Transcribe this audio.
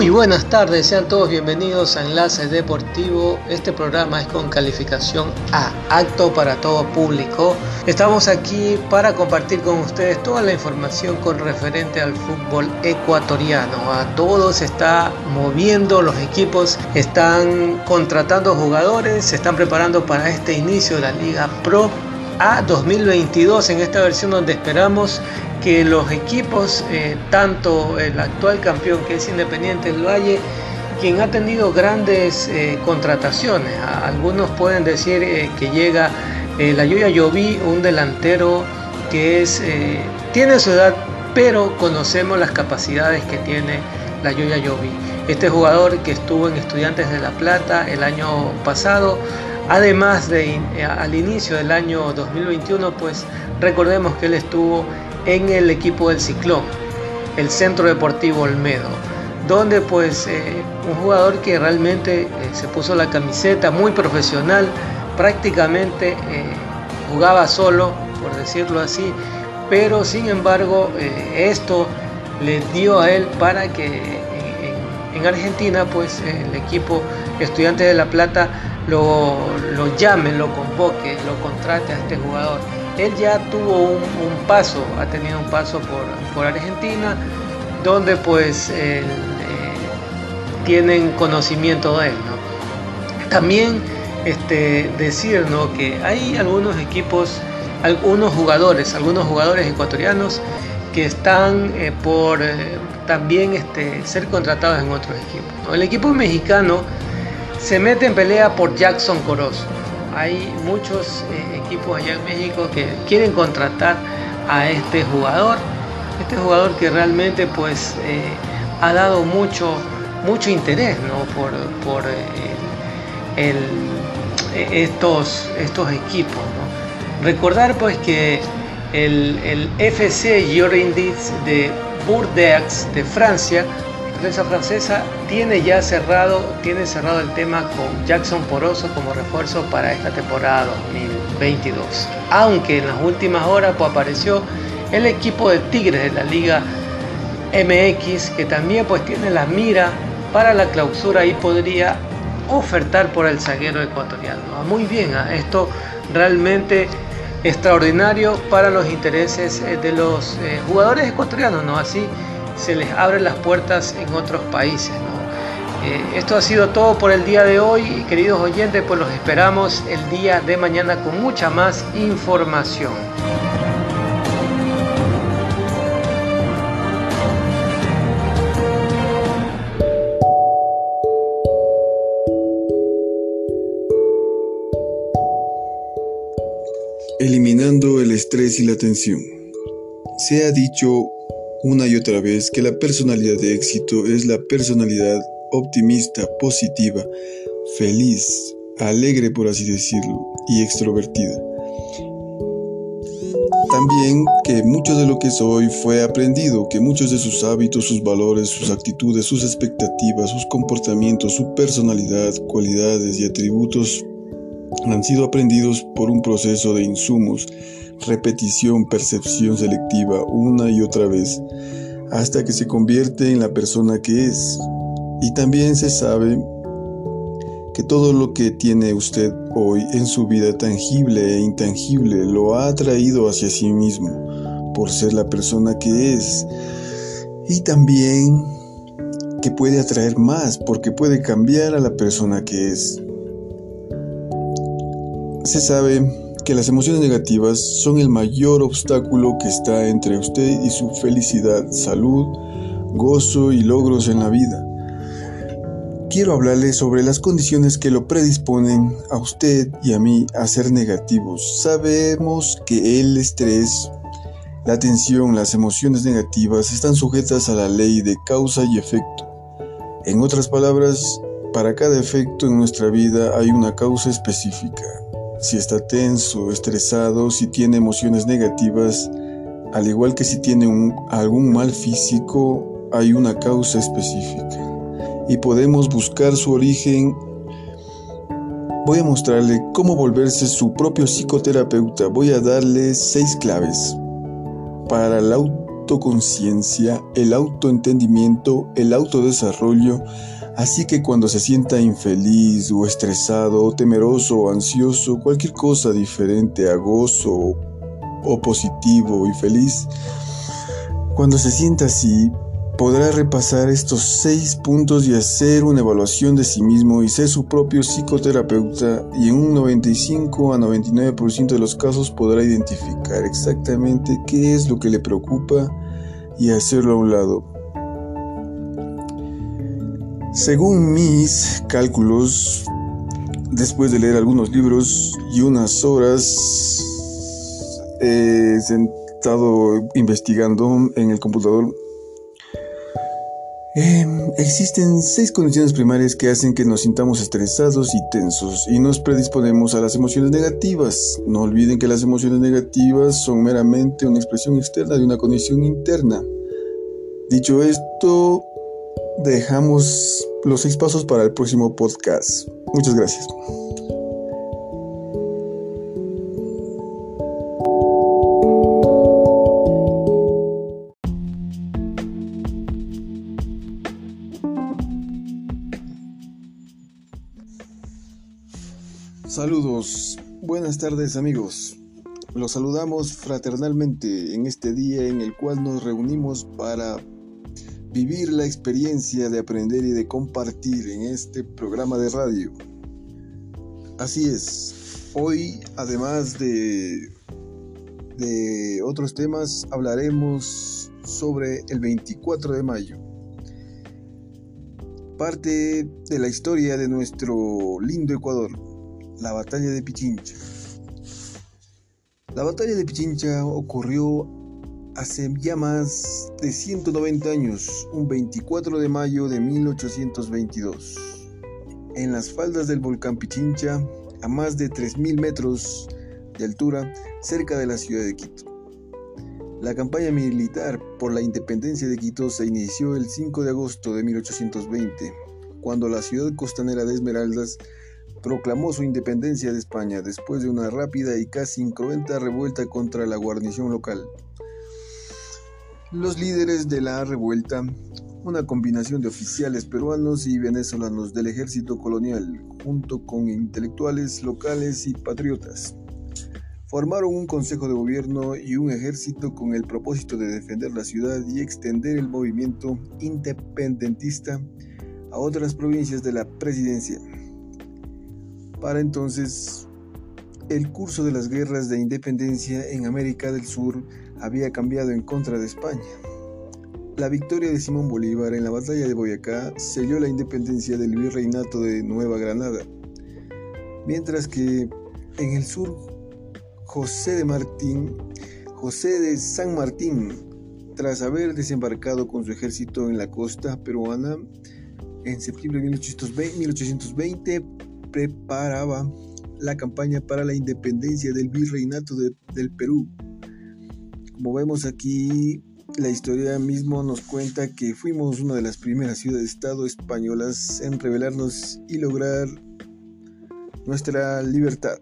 Muy buenas tardes, sean todos bienvenidos a Enlace Deportivo. Este programa es con calificación A, acto para todo público. Estamos aquí para compartir con ustedes toda la información con referente al fútbol ecuatoriano. A todos se está moviendo, los equipos están contratando jugadores, se están preparando para este inicio de la Liga Pro a 2022 en esta versión donde esperamos que los equipos, eh, tanto el actual campeón que es Independiente del Valle, quien ha tenido grandes eh, contrataciones, algunos pueden decir eh, que llega la Yuya Yovi, un delantero que es, tiene su edad, pero conocemos las capacidades que tiene la Yuya Yovi. Este jugador que estuvo en Estudiantes de La Plata el año pasado, además de al inicio del año 2021, pues recordemos que él estuvo en el equipo del Ciclón, el Centro Deportivo Olmedo, donde pues eh, un jugador que realmente eh, se puso la camiseta muy profesional, prácticamente eh, jugaba solo, por decirlo así, pero sin embargo esto le dio a él para que en, Argentina pues el equipo Estudiantes de La Plata lo, llame, lo convoque, lo contrate a este jugador él ya tuvo un, paso, ha tenido un paso por, Argentina, donde pues eh, tienen conocimiento de él. También este, decir que hay algunos equipos, algunos jugadores, algunos jugadores ecuatorianos que están eh, por eh, también este, ser contratados en otros equipos. El equipo mexicano se mete en pelea por Jackson Corozo hay muchos eh, equipos allá en México que quieren contratar a este jugador. Este jugador que realmente pues eh, ha dado mucho, mucho interés por, eh, estos, estos equipos. Recordar pues que el, el FC Girondins de Bordeaux de Francia prensa francesa tiene ya cerrado, tiene cerrado el tema con Jackson Poroso como refuerzo para esta temporada 2022. Aunque en las últimas horas pues, apareció el equipo de Tigres de la Liga MX que también pues tiene la mira para la clausura y podría ofertar por el zaguero ecuatoriano. Ah, muy bien, ah, esto realmente extraordinario para los intereses eh, de los eh, jugadores ecuatorianos, ¿no? Así se les abren las puertas en otros países. Eh, esto ha sido todo por el día de hoy, queridos oyentes, pues los esperamos el día de mañana con mucha más información. Y la tensión. Se ha dicho una y otra vez que la personalidad de éxito es la personalidad optimista, positiva, feliz, alegre por así decirlo, y extrovertida. También que mucho de lo que soy fue aprendido, que muchos de sus hábitos, sus valores, sus actitudes, sus expectativas, sus comportamientos, su personalidad, cualidades y atributos han sido aprendidos por un proceso de insumos repetición, percepción selectiva una y otra vez, hasta que se convierte en la persona que es. Y también se sabe que todo lo que tiene usted hoy en su vida tangible e intangible lo ha atraído hacia sí mismo, por ser la persona que es. Y también que puede atraer más, porque puede cambiar a la persona que es. Se sabe que las emociones negativas son el mayor obstáculo que está entre usted y su felicidad, salud, gozo y logros en la vida. Quiero hablarle sobre las condiciones que lo predisponen a usted y a mí a ser negativos. Sabemos que el estrés, la tensión, las emociones negativas están sujetas a la ley de causa y efecto. En otras palabras, para cada efecto en nuestra vida hay una causa específica si está tenso, estresado, si tiene emociones negativas, al igual que si tiene algún mal físico, hay una causa específica. Y podemos buscar su origen. Voy a mostrarle cómo volverse su propio psicoterapeuta. Voy a darle seis claves. para la autoconciencia, el autoentendimiento, el autodesarrollo, así que cuando se sienta infeliz o estresado o temeroso o ansioso, cualquier cosa diferente a gozo o positivo y feliz, cuando se sienta así, podrá repasar estos seis puntos y hacer una evaluación de sí mismo y ser su propio psicoterapeuta y en un 95 a 99% de los casos podrá identificar exactamente qué es lo que le preocupa y hacerlo a un lado. Según mis cálculos, después de leer algunos libros y unas horas, he estado investigando en el computador Em, existen seis condiciones primarias que hacen que nos sintamos estresados y tensos y nos predisponemos a las emociones negativas. No olviden que las emociones negativas son meramente una expresión externa de una condición interna. Dicho esto, dejamos los seis pasos para el próximo podcast. Muchas gracias. Saludos, buenas tardes amigos. Los saludamos fraternalmente en este día en el cual nos reunimos para vivir la experiencia de aprender y de compartir en este programa de radio. Así es, hoy además de, otros temas hablaremos sobre el 24 de mayo. Parte de la historia de nuestro lindo Ecuador la batalla de Pichincha. La batalla de Pichincha ocurrió hace ya más de 190 años, un 24 de mayo de 1822, en las faldas del volcán Pichincha, a más de 3.000 metros de altura, cerca de la ciudad de Quito. La campaña militar por la independencia de Quito se inició el 5 de agosto de 1820, cuando la ciudad costanera de Esmeraldas proclamó su independencia de España después de una rápida y casi incruenta revuelta contra la guarnición local. Los líderes de la revuelta, una combinación de oficiales peruanos y venezolanos del ejército colonial, junto con intelectuales locales y patriotas, formaron un consejo de gobierno y un ejército con el propósito de defender la ciudad y extender el movimiento independentista a otras provincias de la presidencia. Para entonces, el curso de las guerras de independencia en América del Sur había cambiado en contra de España. La victoria de Simón Bolívar en la batalla de Boyacá selló la independencia del virreinato de Nueva Granada, mientras que en el sur José de Martín, José de San Martín, tras haber desembarcado con su ejército en la costa peruana en septiembre de 1820 preparaba la campaña para la independencia del virreinato del Perú. Como vemos aquí, la historia mismo nos cuenta que fuimos una de las primeras ciudades-estado españolas en rebelarnos y lograr nuestra libertad.